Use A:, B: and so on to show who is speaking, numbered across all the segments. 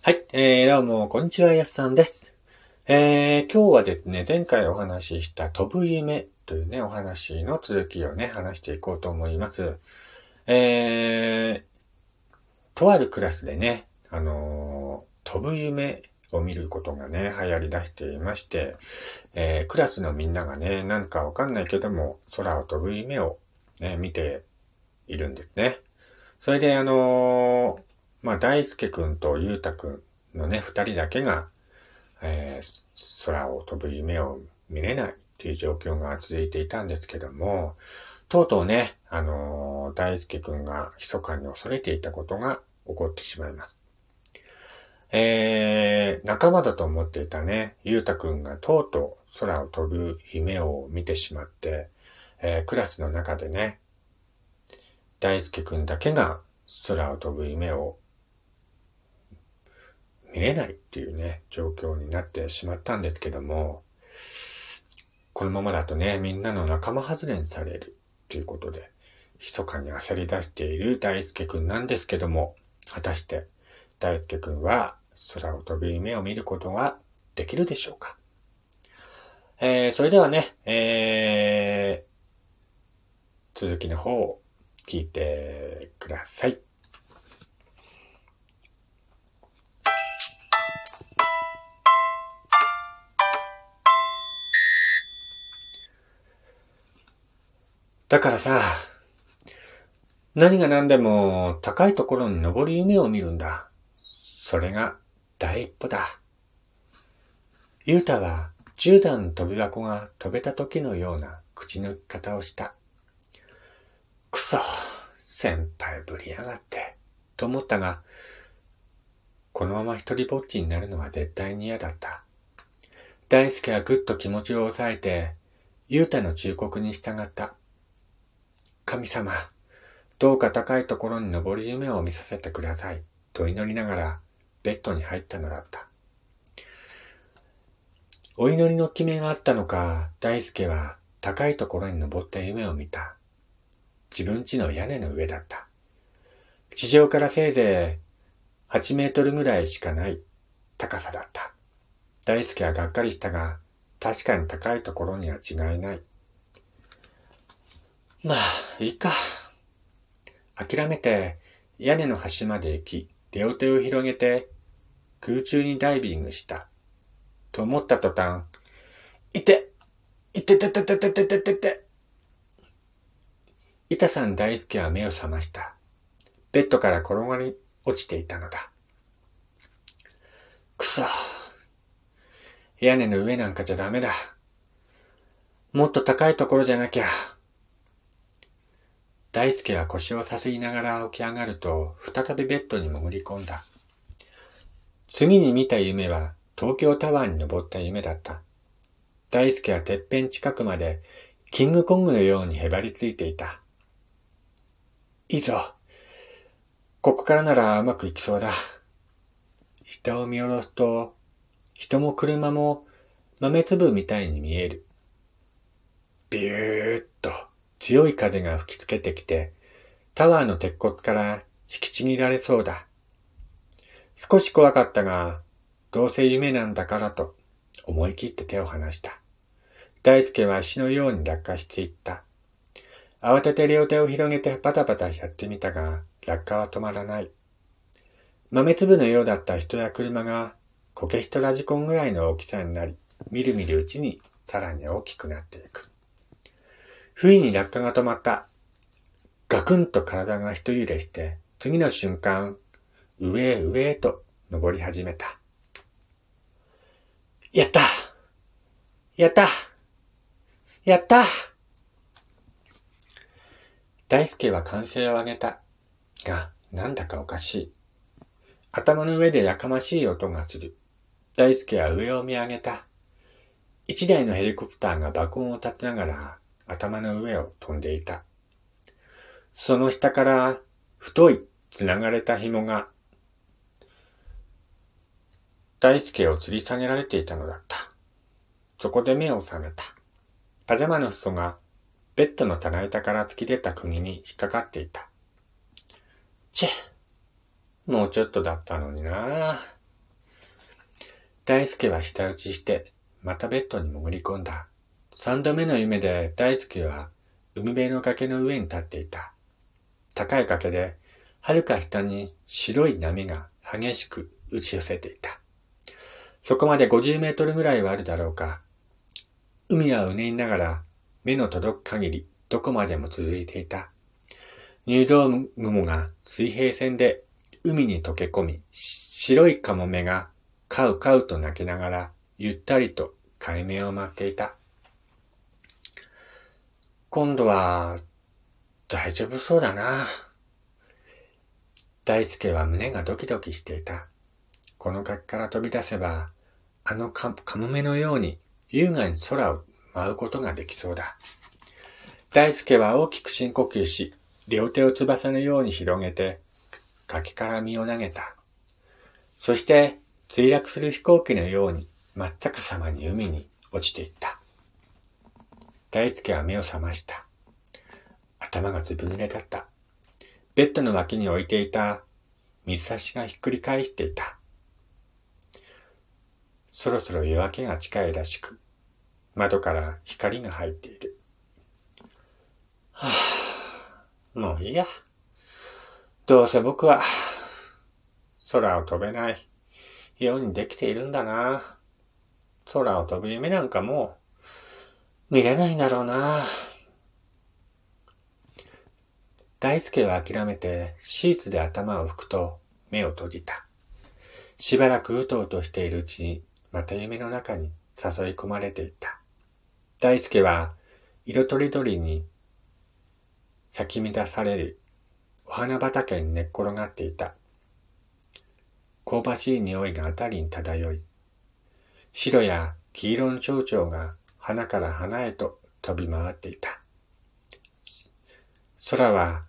A: はい、えー、どうも、こんにちは、やすさんです。えー、今日はですね、前回お話しした飛ぶ夢というね、お話の続きをね、話していこうと思います。えー、とあるクラスでね、あのー飛ぶ夢を見ることがね、流行り出していまして、えー、クラスのみんながね、なんかわかんないけども、空を飛ぶ夢をね、見ているんですね。それで、あのーまあ、大輔くんとゆうたくんのね、二人だけが、えー空を飛ぶ夢を見れないっていう状況が続いていたんですけども、とうとうね、あのー大輔くんが密かに恐れていたことが起こってしまいます。えー、仲間だと思っていたね、ゆうたくんがとうとう空を飛ぶ夢を見てしまって、えークラスの中でね、大輔くんだけが空を飛ぶ夢を見れないっていうね、状況になってしまったんですけども、このままだとね、みんなの仲間外れにされるということで、密かに焦り出している大輔くんなんですけども、果たして大輔くんは空を飛ぶ夢を見ることができるでしょうか？えー、それではね、えー、続きの方を聞いてください。だからさ、何が何でも高いところに登る夢を見るんだ。それが第一歩だ。ゆうたは10段飛び箱が飛べた時のような口のき方をした。くそ、先輩ぶりやがって、と思ったが、このまま一人ぼっちになるのは絶対に嫌だった。大輔はぐっと気持ちを抑えて、ゆうたの忠告に従った。神様、どうか高いところに登る夢を見させてください。と祈りながらベッドに入ったのだった。お祈りの決めがあったのか、大輔は高いところに登った夢を見た。自分家の屋根の上だった。地上からせいぜい8メートルぐらいしかない高さだった。大輔はがっかりしたが、確かに高いところには違いない。まあ、いいか。諦めて屋根の端まで行き、両手を広げて空中にダイビングした。と思った途端、いていててててててててて。板さん大輔は目を覚ました。ベッドから転がり落ちていたのだ。くそ。屋根の上なんかじゃダメだ。もっと高いところじゃなきゃ。大輔は腰をさすりながら起き上がると、再びベッドに潜り込んだ。次に見た夢は、東京タワーに登った夢だった。大輔はてっぺん近くまで、キングコングのようにへばりついていた。いいぞ。ここからならうまくいきそうだ。下を見下ろすと、人も車も豆粒みたいに見える。ビューッと強い風が吹きつけてきて、タワーの鉄骨から引きちぎられそうだ。少し怖かったが、どうせ夢なんだからと思い切って手を離した。大輔は足のように落下していった。慌てて両手を広げてパタパタやってみたが、落下は止まらない。豆粒のようだった人や車が、コケヒトラジコンぐらいの大きさになり、みるみるうちにさらに大きくなっていく。不意に落下が止まった。ガクンと体が一揺れして、次の瞬間、上へ上へと登り始めた。やったやったやった大輔は歓声を上げた。が、なんだかおかしい。頭の上でやかましい音がする。大輔は上を見上げた。一台のヘリコプターが爆音を立てながら頭の上を飛んでいた。その下から太い繋がれた紐が大輔を吊り下げられていたのだった。そこで目を覚めた。パジャマの裾がベッドの棚板から突き出た釘に引っかかっていた。チェもうちょっとだったのにな大輔は舌打ちして、またベッドに潜り込んだ。三度目の夢で大輔は海辺の崖の上に立っていた。高い崖で、はるか下に白い波が激しく打ち寄せていた。そこまで50メートルぐらいはあるだろうか。海はうねりながら目の届く限りどこまでも続いていた。入道雲が水平線で海に溶け込み、白いカモメがカウカウと鳴きながらゆったりと海面を待っていた。今度は大丈夫そうだな。大輔は胸がドキドキしていた。この崖から飛び出せば、あのカモメのように優雅に空を舞うことができそうだ。大輔は大きく深呼吸し、両手を翼のように広げて、崖から身を投げた。そして、墜落する飛行機のように真っ逆さまに海に落ちていった。大輔は目を覚ました。頭がずぶ濡れだった。ベッドの脇に置いていた水差しがひっくり返していた。そろそろ夜明けが近いらしく、窓から光が入っている。はあ、もういいや。どうせ僕は空を飛べないようにできているんだな。空を飛ぶ夢なんかもう見れないんだろうな。大輔は諦めてシーツで頭を拭くと目を閉じた。しばらくうとうとしているうちにまた夢の中に誘い込まれていた。大輔は色とりどりに咲き乱されるお花畑に寝っ転がっていた。香ばしい匂いがあたりに漂い、白や黄色の蝶々が花から花へと飛び回っていた。空は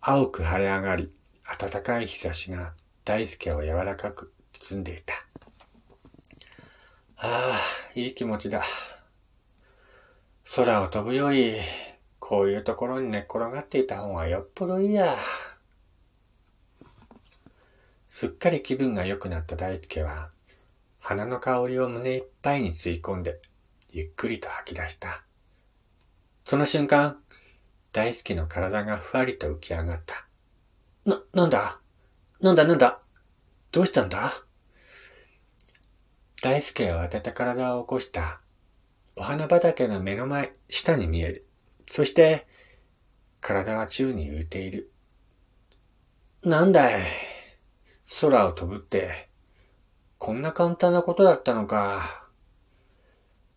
A: 青く晴れ上がり、暖かい日差しが大輔を柔らかく包んでいた。ああ、いい気持ちだ。空を飛ぶより、こういうところに寝っ転がっていた方がよっぽどいいや。すっかり気分が良くなった大輔は、花の香りを胸いっぱいに吸い込んで、ゆっくりと吐き出した。その瞬間、大輔の体がふわりと浮き上がった。な、なんだ？なんだなんだ？どうしたんだ？大輔は当てた体を起こした。お花畑の目の前、下に見える。そして、体は宙に浮いている。なんだい？空を飛ぶって、こんな簡単なことだったのか。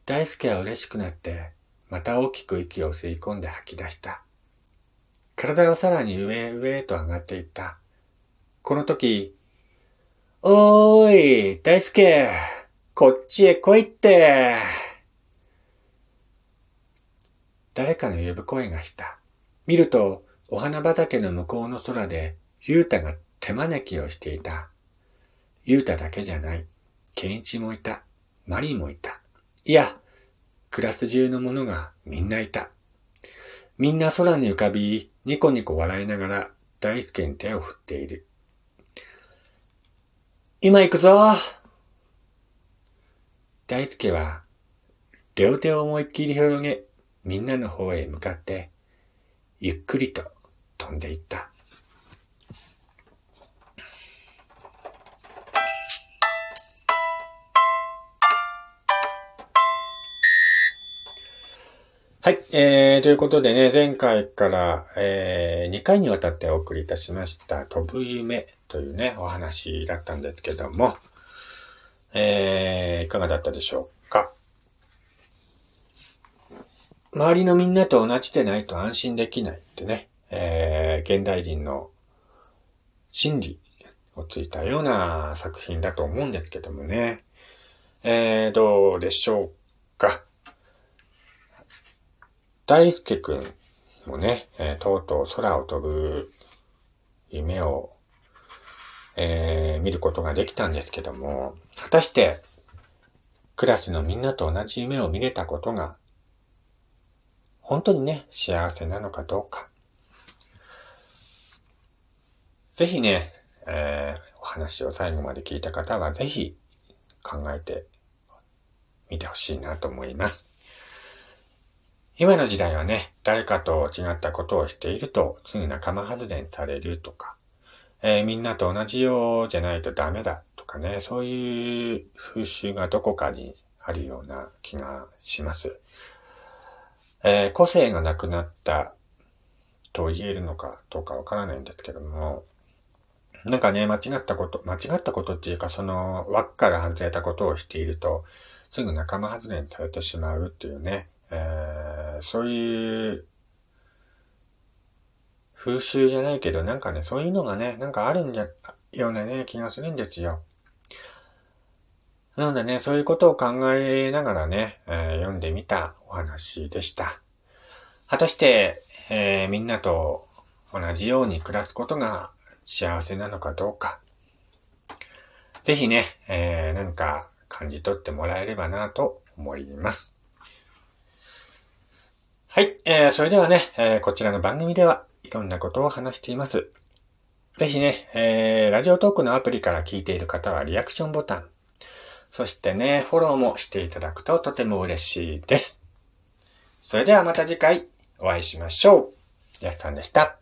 A: 大輔は嬉しくなって、また大きく息を吸い込んで吐き出した。体はさらに上へ上へと上がっていった。この時、おーい、大輔、こっちへ来いって。誰かの呼ぶ声がした。見ると、お花畑の向こうの空で、ゆうたが手招きをしていた。ゆうただけじゃない。ケンイチもいた。マリーもいた。いや、クラス中の者がみんないた。みんな空に浮かび、ニコニコ笑いながら大輔に手を振っている。今行くぞ大輔は両手を思いっきり広げ、みんなの方へ向かって、ゆっくりと飛んでいった。はい。えー、ということでね、前回から、えー、2回にわたってお送りいたしました、飛ぶ夢というね、お話だったんですけども、えー、いかがだったでしょうか？周りのみんなと同じでないと安心できないってね、えー、現代人の心理をついたような作品だと思うんですけどもね、えー、どうでしょうか？大輔くんもね、えー、とうとう空を飛ぶ夢を、えー、見ることができたんですけども、果たして、クラスのみんなと同じ夢を見れたことが、本当にね、幸せなのかどうか。ぜひね、えー、お話を最後まで聞いた方は、ぜひ、考えてみてほしいなと思います。今の時代はね、誰かと違ったことをしていると、すぐ仲間外れにされるとか、えー、みんなと同じようじゃないとダメだとかね、そういう風習がどこかにあるような気がします。えー、個性がなくなったと言えるのかどうかわからないんですけども、なんかね、間違ったこと、間違ったことっていうか、その枠から外れたことをしていると、すぐ仲間外れにされてしまうっていうね、えー、そういう風習じゃないけど、なんかね、そういうのがね、なんかあるんじゃ、ようなね、気がするんですよ。なのでね、そういうことを考えながらね、えー、読んでみたお話でした。果たして、えー、みんなと同じように暮らすことが幸せなのかどうか。ぜひね、えー、なんか感じ取ってもらえればなと思います。はい。えー、それではね、えー、こちらの番組ではいろんなことを話しています。ぜひね、えー、ラジオトークのアプリから聞いている方はリアクションボタン。そしてね、フォローもしていただくととても嬉しいです。それではまた次回お会いしましょう。やすさんでした。